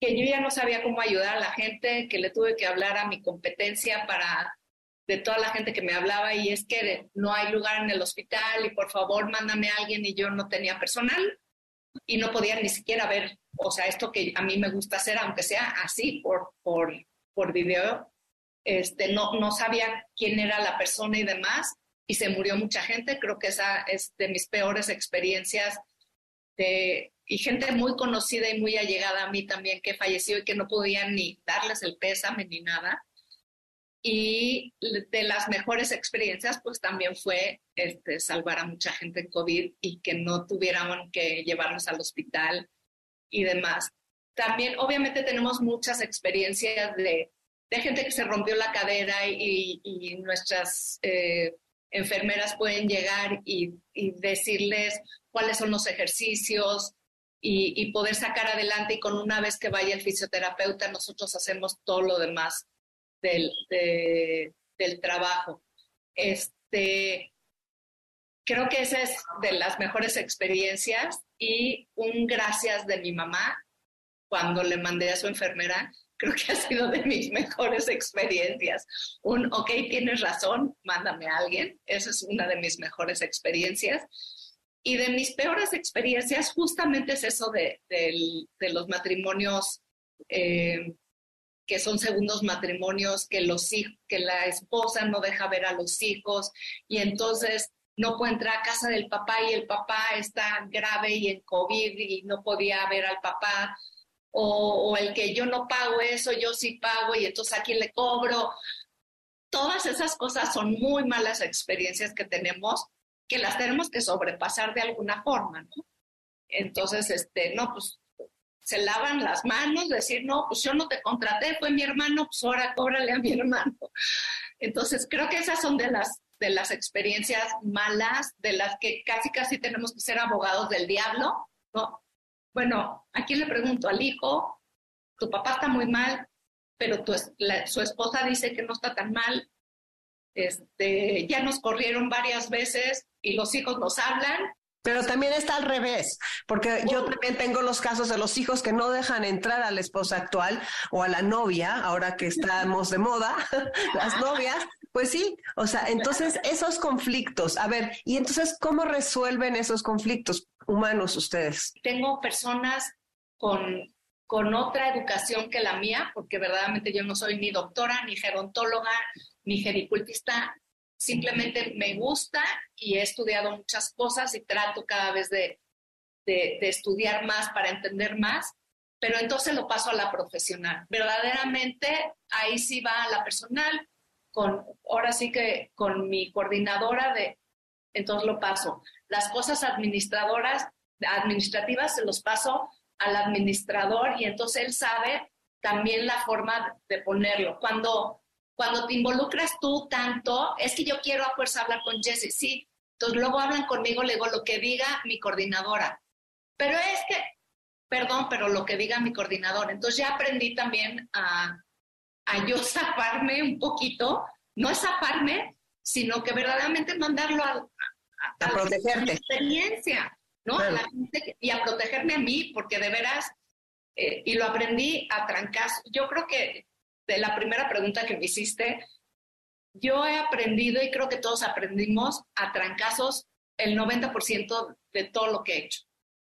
Speaker 3: que yo ya no sabía cómo ayudar a la gente, que le tuve que hablar a mi competencia para de toda la gente que me hablaba y es que no hay lugar en el hospital y por favor mándame a alguien y yo no tenía personal y no podía ni siquiera ver, o sea, esto que a mí me gusta hacer, aunque sea así por, por, por video, este, no, no sabía quién era la persona y demás y se murió mucha gente. Creo que esa es de mis peores experiencias de, y gente muy conocida y muy allegada a mí también que falleció y que no podían ni darles el pésame ni nada. Y de las mejores experiencias, pues también fue este, salvar a mucha gente en COVID y que no tuvieran que llevarlos al hospital y demás. También, obviamente, tenemos muchas experiencias de, de gente que se rompió la cadera y, nuestras eh, enfermeras pueden llegar y, decirles cuáles son los ejercicios y, poder sacar adelante. Y con una vez que vaya el fisioterapeuta, nosotros hacemos todo lo demás del, del trabajo. Este, creo que esa es de las mejores experiencias y un gracias de mi mamá cuando le mandé a su enfermera, creo que ha sido de mis mejores experiencias. Un, ok, tienes razón, mándame a alguien. Esa es una de mis mejores experiencias. Y de mis peores experiencias justamente es eso de, de los matrimonios eh, que son segundos matrimonios, que, los, que la esposa no deja ver a los hijos y entonces no puede entrar a casa del papá y el papá está grave y en COVID y no podía ver al papá. O, el que yo no pago eso, yo sí pago y entonces a quién le cobro. Todas esas cosas son muy malas experiencias que tenemos, que las tenemos que sobrepasar de alguna forma. Entonces, este, no, pues se lavan las manos, decir, no, pues yo no te contraté, fue mi hermano, pues ahora cóbrale a mi hermano. Entonces, creo que esas son de las, de las experiencias malas, de las que casi, casi tenemos que ser abogados del diablo, ¿no? Bueno, aquí le pregunto al hijo, tu papá está muy mal, pero tu, su esposa dice que no está tan mal, este, ya nos corrieron varias veces y los hijos nos hablan
Speaker 2: pero también está al revés, porque yo también tengo los casos de los hijos que no dejan entrar a la esposa actual o a la novia, ahora que estamos de moda, las novias. Pues sí, o sea, entonces esos conflictos, a ver, y entonces, ¿cómo resuelven esos conflictos humanos ustedes?
Speaker 3: Tengo personas con, con otra educación que la mía, porque verdaderamente yo no soy ni doctora, ni gerontóloga, ni gericultista, simplemente me gusta y he estudiado muchas cosas y trato cada vez de, de, estudiar más para entender más, pero entonces lo paso a la profesional. Verdaderamente ahí sí va a la personal, con, ahora sí que con mi coordinadora de, entonces lo paso. Las cosas administradoras, administrativas se los paso al administrador y entonces él sabe también la forma de ponerlo. Cuando cuando te involucras tú tanto, es que yo quiero a fuerza hablar con Jesse, sí. Entonces luego hablan conmigo, le digo lo que diga mi coordinadora. Pero es que, perdón, pero lo que diga mi coordinadora. Entonces ya aprendí también a, a yo zafarme un poquito, no es zafarme, sino que verdaderamente mandarlo a,
Speaker 2: a, protegerte.
Speaker 3: experiencia, ¿no? y a protegerme a mí, porque de veras, eh, y lo aprendí a trancas. Yo creo que de la primera pregunta que me hiciste, yo he aprendido y creo que todos aprendimos a trancazos el 90% de todo lo que he hecho.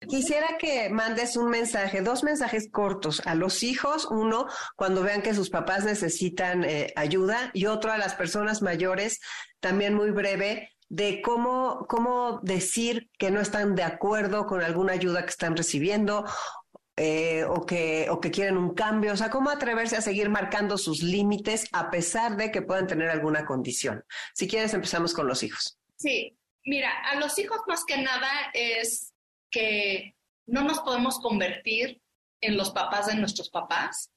Speaker 2: Quisiera que mandes un mensaje, dos mensajes cortos a los hijos, uno cuando vean que sus papás necesitan eh, ayuda y otro a las personas mayores, también muy breve, de cómo, cómo decir que no están de acuerdo con alguna ayuda que están recibiendo eh, o, que, o que quieren un cambio, o sea, cómo atreverse a seguir marcando sus límites a pesar de que puedan tener alguna condición. Si quieres, empezamos con los hijos.
Speaker 3: Sí, mira, a los hijos más que nada es que no nos podemos convertir en los papás de nuestros papás.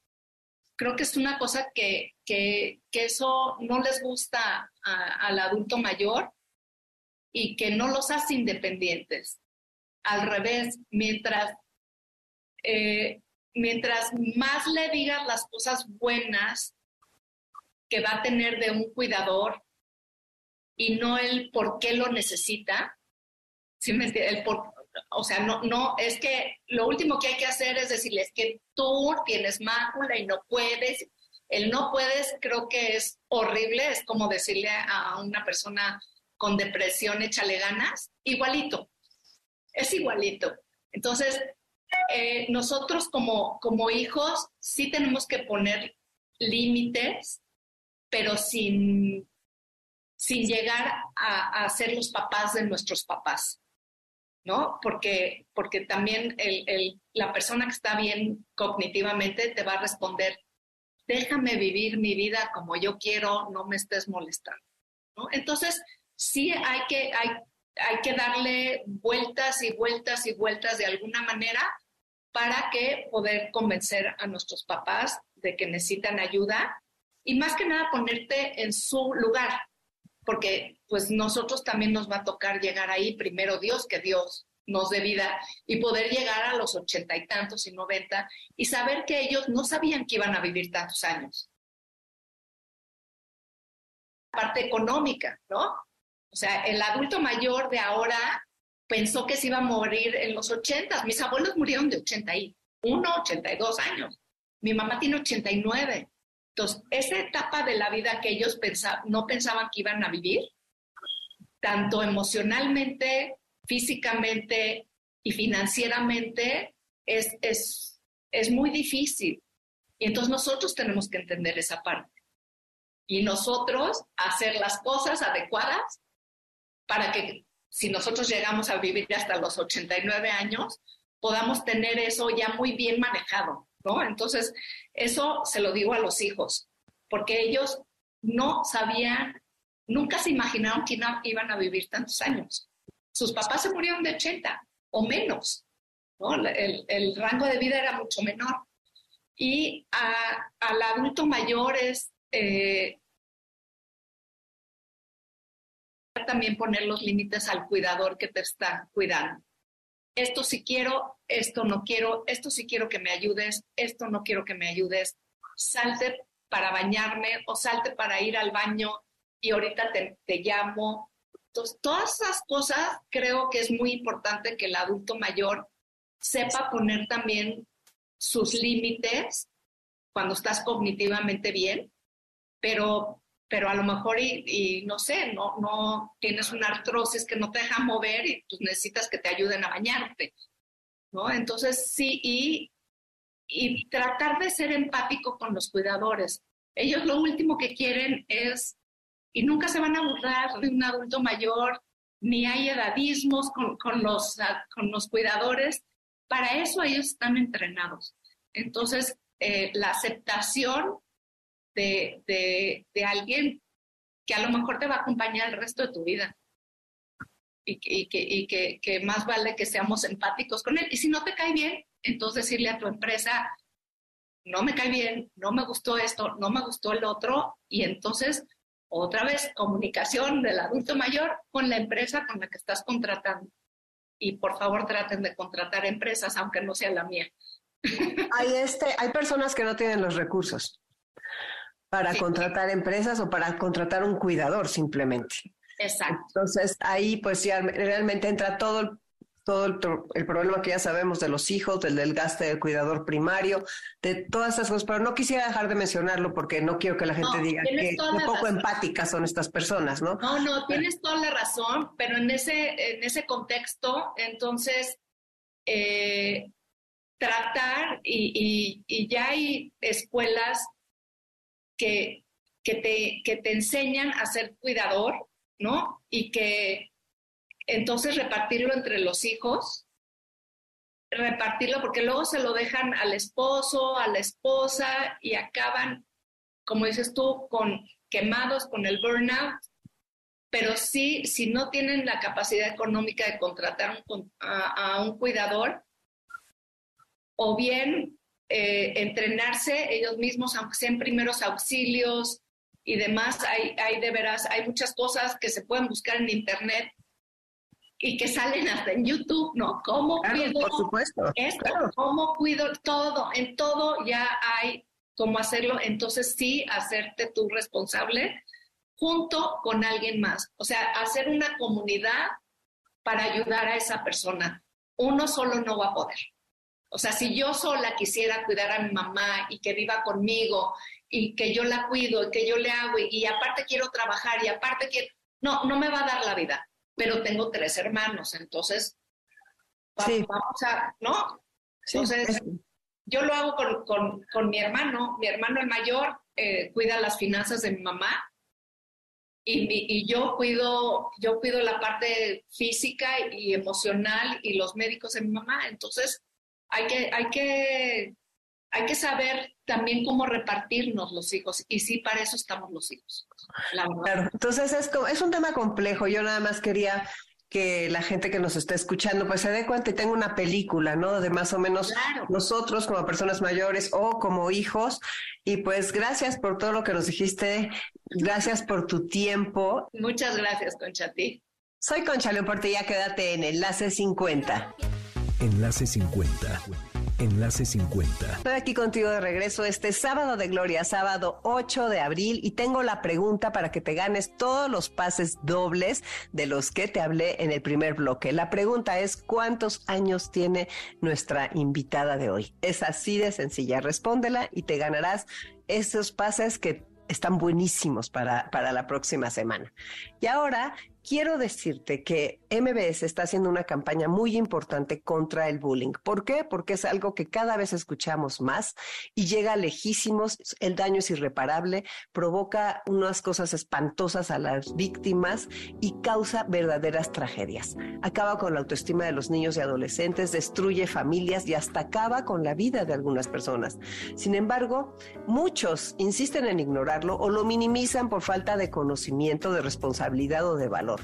Speaker 3: Creo que es una cosa que, que, que eso no les gusta al adulto mayor y que no los hace independientes. Al revés, mientras eh, mientras más le digas las cosas buenas que va a tener de un cuidador y no el por qué lo necesita, ¿sí me el por, o sea, no, no, es que lo último que hay que hacer es decirles que tú tienes mácula y no puedes. El no puedes creo que es horrible, es como decirle a una persona con depresión, échale ganas, igualito, es igualito. Entonces, eh, nosotros como, como hijos sí tenemos que poner límites, pero sin, sin llegar a, ser los papás de nuestros papás. ¿no? Porque, porque también la persona que está bien cognitivamente te va a responder, déjame vivir mi vida como yo quiero, no me estés molestando. Entonces, sí hay que, hay, hay que darle vueltas y vueltas y vueltas de alguna manera para que poder convencer a nuestros papás de que necesitan ayuda y más que nada ponerte en su lugar, porque pues nosotros también nos va a tocar llegar ahí, primero Dios, que Dios nos dé vida y poder llegar a los ochenta y tantos y noventa y saber que ellos no sabían que iban a vivir tantos años. Parte económica, ¿no? O sea, el adulto mayor de ahora pensó que se iba a morir en los 80. Mis abuelos murieron de 81, 82 años. Mi mamá tiene 89. Entonces, esa etapa de la vida que ellos no pensaban que iban a vivir, tanto emocionalmente, físicamente y financieramente, es, es, es muy difícil. Y entonces nosotros tenemos que entender esa parte. Y nosotros hacer las cosas adecuadas para que si nosotros llegamos a vivir hasta los 89 años, podamos tener eso ya muy bien manejado, ¿no? Entonces, eso se lo digo a los hijos, porque ellos no sabían, nunca se imaginaron que iban a vivir tantos años. Sus papás se murieron de 80 o menos, ¿no? El, rango de vida era mucho menor. Y al adulto mayor es eh, también poner los límites al cuidador que te está cuidando. Esto sí quiero, esto no quiero, esto sí quiero que me ayudes, esto no quiero que me ayudes. Salte para bañarme o salte para ir al baño y ahorita te, te llamo. Entonces, todas esas cosas creo que es muy importante que el adulto mayor sepa poner también sus límites cuando estás cognitivamente bien, pero pero a lo mejor y, no sé, no, no tienes una artrosis que no te deja mover y pues necesitas que te ayuden a bañarte, ¿no? Entonces sí, y, y tratar de ser empático con los cuidadores. Ellos lo último que quieren es, y nunca se van a burlar de un adulto mayor, ni hay edadismos con, con los, con los cuidadores, para eso ellos están entrenados. Entonces, eh, la aceptación de, alguien que a lo mejor te va a acompañar el resto de tu vida. Y, que, que, más vale que seamos empáticos con él. Y si no te cae bien, entonces decirle a tu empresa, no me cae bien, no me gustó esto, no me gustó el otro, y entonces otra vez comunicación del adulto mayor con la empresa con la que estás contratando. Y por favor traten de contratar empresas, aunque no sea la mía.
Speaker 2: Hay, este, hay personas que no tienen los recursos para contratar empresas o para contratar un cuidador simplemente.
Speaker 3: Exacto.
Speaker 2: Entonces ahí pues ya realmente entra todo todo el, problema que ya sabemos de los hijos, del desgaste del cuidador primario, de todas esas cosas, pero no quisiera dejar de mencionarlo porque no quiero que la gente diga que poco empáticas son estas personas, ¿no?
Speaker 3: No, no, tienes toda la razón, pero en ese, en ese contexto, entonces, eh, tratar y, y ya hay escuelas que, te, que te enseñan a ser cuidador, ¿no? Y que entonces repartirlo entre los hijos, repartirlo porque luego se lo dejan al esposo, a la esposa y acaban, como dices tú, con quemados, con el burnout. Pero sí, si no tienen la capacidad económica de contratar a, a un cuidador, o bien eh, entrenarse ellos mismos, aunque sean primeros auxilios y demás. Hay, hay de veras, hay muchas cosas que se pueden buscar en Internet y que salen hasta en YouTube, ¿no? ¿Cómo cuido
Speaker 2: por supuesto,
Speaker 3: esto? ¿Cómo cuido todo? En todo ya hay cómo hacerlo. Entonces sí, hacerte tú responsable junto con alguien más. O sea, hacer una comunidad para ayudar a esa persona. Uno solo no va a poder. O sea, si yo sola quisiera cuidar a mi mamá y que viva conmigo y que yo la cuido y que yo le hago y, aparte quiero trabajar y aparte quiero... No, no me va a dar la vida, pero tengo tres hermanos, entonces vamos a, ¿no? Entonces, yo lo hago con, mi hermano, mi hermano el mayor eh, cuida las finanzas de mi mamá y, yo cuido, yo cuido la parte física y emocional y los médicos de mi mamá. Entonces, hay que, hay que, hay que saber también cómo repartirnos los hijos. Y sí, para eso estamos los hijos.
Speaker 2: Claro, entonces es, es un tema complejo. Yo nada más quería que la gente que nos está escuchando pues se dé cuenta y tenga una película, ¿no? De más o menos nosotros como personas mayores o como hijos. Y pues gracias por todo lo que nos dijiste, gracias por tu tiempo.
Speaker 3: Muchas gracias, Concha, ti.
Speaker 2: Soy Concha León Portilla, quédate en Enlace 50.
Speaker 1: Enlace 50 Enlace 50.
Speaker 2: Estoy aquí contigo de regreso este sábado de Gloria, sábado 8 de abril, y tengo la pregunta para que te ganes todos los pases dobles de los que te hablé en el primer bloque. La pregunta es, ¿cuántos años tiene nuestra invitada de hoy? Es así de sencilla. Respóndela y te ganarás esos pases que están buenísimos para, para la próxima semana. Y ahora quiero decirte que MBS está haciendo una campaña muy importante contra el bullying. ¿Por qué? Porque es algo que cada vez escuchamos más y llega lejísimos, el daño es irreparable, provoca unas cosas espantosas a las víctimas y causa verdaderas tragedias. Acaba con la autoestima de los niños y adolescentes, destruye familias y hasta acaba con la vida de algunas personas. Sin embargo, muchos insisten en ignorarlo o lo minimizan por falta de conocimiento, de responsabilidad o de valor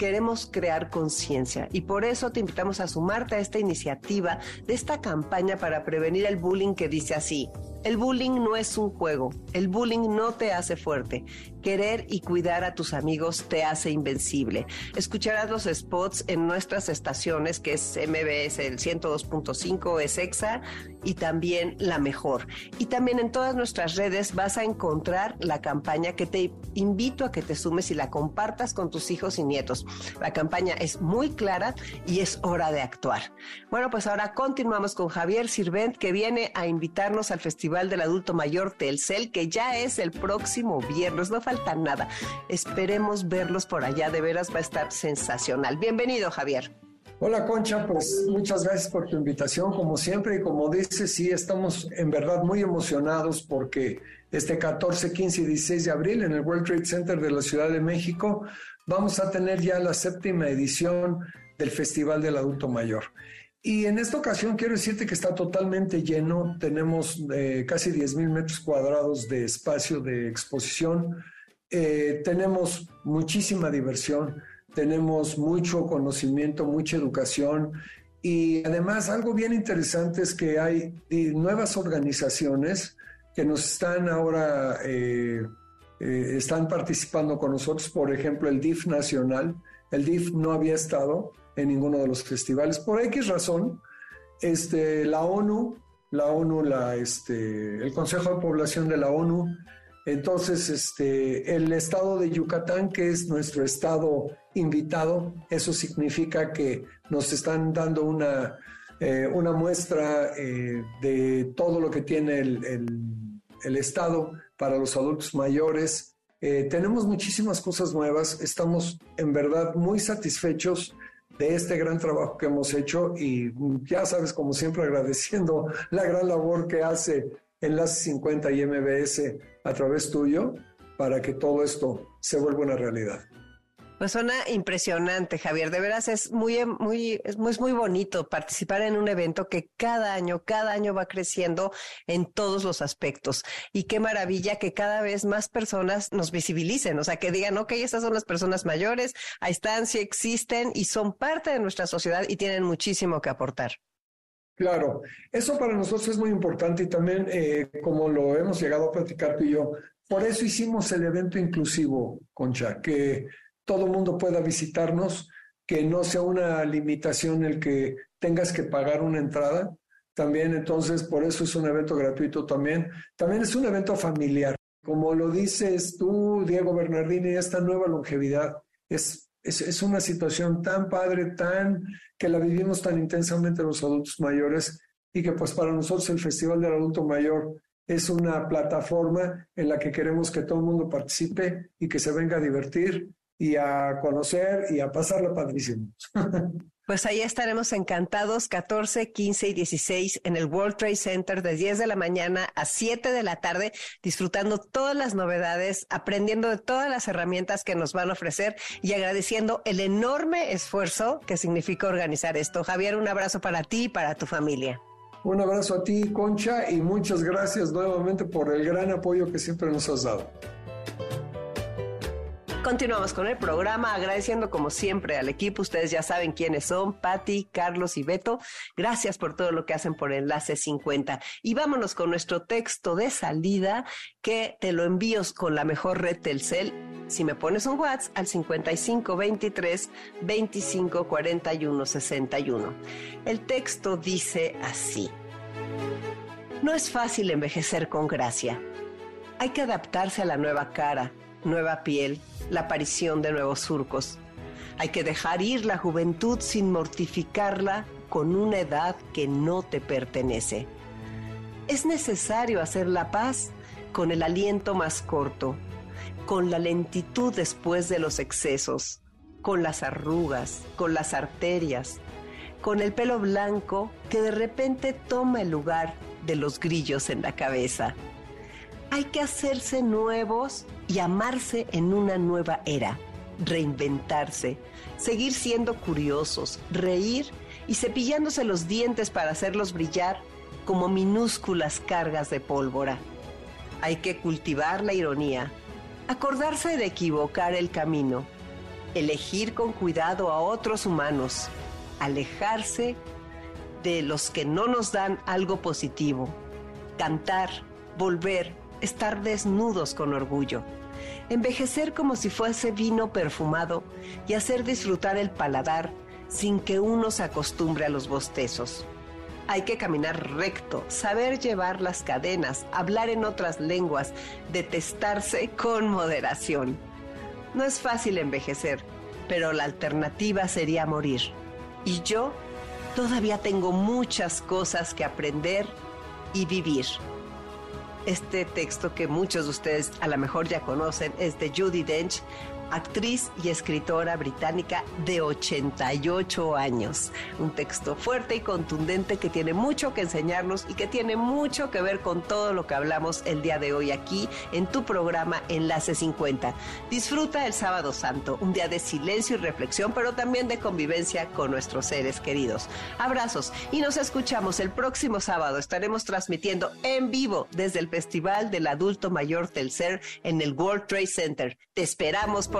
Speaker 2: queremos crear conciencia y por eso te invitamos a sumarte a esta iniciativa de esta campaña para prevenir el bullying que dice así. El bullying no es un juego, el bullying no te hace fuerte. Querer y cuidar a tus amigos te hace invencible. Escucharás los spots en nuestras estaciones, que es MBS, el 102.5, es EXA y también La Mejor. Y también en todas nuestras redes vas a encontrar la campaña que te invito a que te sumes y la compartas con tus hijos y nietos. La campaña es muy clara y es hora de actuar. Bueno, pues ahora continuamos con Javier Sirvent, que viene a invitarnos al Festival del Adulto Mayor Telcel, que ya es el próximo viernes, no falta nada. Esperemos verlos por allá, de veras va a estar sensacional. Bienvenido, Javier.
Speaker 4: Hola Concha, pues muchas gracias por tu invitación, como siempre, y como dices, sí, estamos en verdad muy emocionados porque este 14, 15 y 16 de abril en el World Trade Center de la Ciudad de México vamos a tener ya la séptima edición del Festival del Adulto Mayor. Y en esta ocasión quiero decirte que está totalmente lleno. Tenemos eh, casi 10 mil metros cuadrados de espacio de exposición. Eh, tenemos muchísima diversión, tenemos mucho conocimiento, mucha educación. Y además algo bien interesante es que hay eh, nuevas organizaciones que nos están ahora, están participando con nosotros. Por ejemplo, el DIF Nacional. El DIF no había estado en ninguno de los festivales. Por X razón, este, la ONU, la ONU, la, este, el Consejo de Población de la ONU, entonces este, el estado de Yucatán, que es nuestro estado invitado, eso significa que nos están dando una, eh, una muestra eh, de todo lo que tiene el, el, estado para los adultos mayores. Eh, tenemos muchísimas cosas nuevas, estamos en verdad muy satisfechos de este gran trabajo que hemos hecho y ya sabes, como siempre, agradeciendo la gran labor que hace Enlace 50 y MBS a través tuyo para que todo esto se vuelva una realidad.
Speaker 2: Pues suena impresionante, Javier. De veras es muy, muy, es muy bonito participar en un evento que cada año, cada año va creciendo en todos los aspectos. Y qué maravilla que cada vez más personas nos visibilicen, o sea, que digan, ok, estas son las personas mayores, ahí están, sí existen y son parte de nuestra sociedad y tienen muchísimo que aportar.
Speaker 4: Claro, eso para nosotros es muy importante y también, eh, como lo hemos llegado a platicar tú y yo, por eso hicimos el evento inclusivo, Concha, que todo el mundo pueda visitarnos, que no sea una limitación el que tengas que pagar una entrada. También, entonces, por eso es un evento gratuito también. También es un evento familiar. Como lo dices tú, Diego Bernardini, esta nueva longevidad es, es, es una situación tan padre, tan que la vivimos tan intensamente los adultos mayores y que pues para nosotros el Festival del Adulto Mayor es una plataforma en la que queremos que todo el mundo participe y que se venga a divertir y a conocer y a pasarla padrísimo.
Speaker 2: Pues ahí estaremos encantados 14, 15 y 16 en el World Trade Center de 10 de la mañana a 7 de la tarde, disfrutando todas las novedades, aprendiendo de todas las herramientas que nos van a ofrecer y agradeciendo el enorme esfuerzo que significa organizar esto. Javier, un abrazo para ti y para tu familia.
Speaker 4: Un abrazo a ti, Concha, y muchas gracias nuevamente por el gran apoyo que siempre nos has dado.
Speaker 2: Continuamos con el programa, agradeciendo como siempre al equipo. Ustedes ya saben quiénes son, Patti, Carlos y Beto. Gracias por todo lo que hacen por Enlace 50. Y vámonos con nuestro texto de salida, que te lo envío con la mejor red Telcel. Si me pones un WhatsApp al 55 23 25 41 61. El texto dice así. No es fácil envejecer con gracia. Hay que adaptarse a la nueva cara nueva piel, la aparición de nuevos surcos. Hay que dejar ir la juventud sin mortificarla con una edad que no te pertenece. Es necesario hacer la paz con el aliento más corto, con la lentitud después de los excesos, con las arrugas, con las arterias, con el pelo blanco que de repente toma el lugar de los grillos en la cabeza hay que hacerse nuevos y amarse en una nueva era, reinventarse, seguir siendo curiosos, reír y cepillándose los dientes para hacerlos brillar como minúsculas cargas de pólvora. Hay que cultivar la ironía, acordarse de equivocar el camino, elegir con cuidado a otros humanos, alejarse de los que no nos dan algo positivo, cantar, volver, estar desnudos con orgullo, envejecer como si fuese vino perfumado y hacer disfrutar el paladar sin que uno se acostumbre a los bostezos. Hay que caminar recto, saber llevar las cadenas, hablar en otras lenguas, detestarse con moderación. No es fácil envejecer, pero la alternativa sería morir. Y yo todavía tengo muchas cosas que aprender y vivir. Este texto que muchos de ustedes a lo mejor ya conocen es de Judy Dench, actriz y escritora británica de 88 años. Un texto fuerte y contundente que tiene mucho que enseñarnos y que tiene mucho que ver con todo lo que hablamos el día de hoy aquí en tu programa Enlace 50. Disfruta el sábado santo, un día de silencio y reflexión, pero también de convivencia con nuestros seres queridos. Abrazos y nos escuchamos el próximo sábado. Estaremos transmitiendo en vivo desde el Festival del Adulto Mayor Telcer en el World Trade Center. Te esperamos por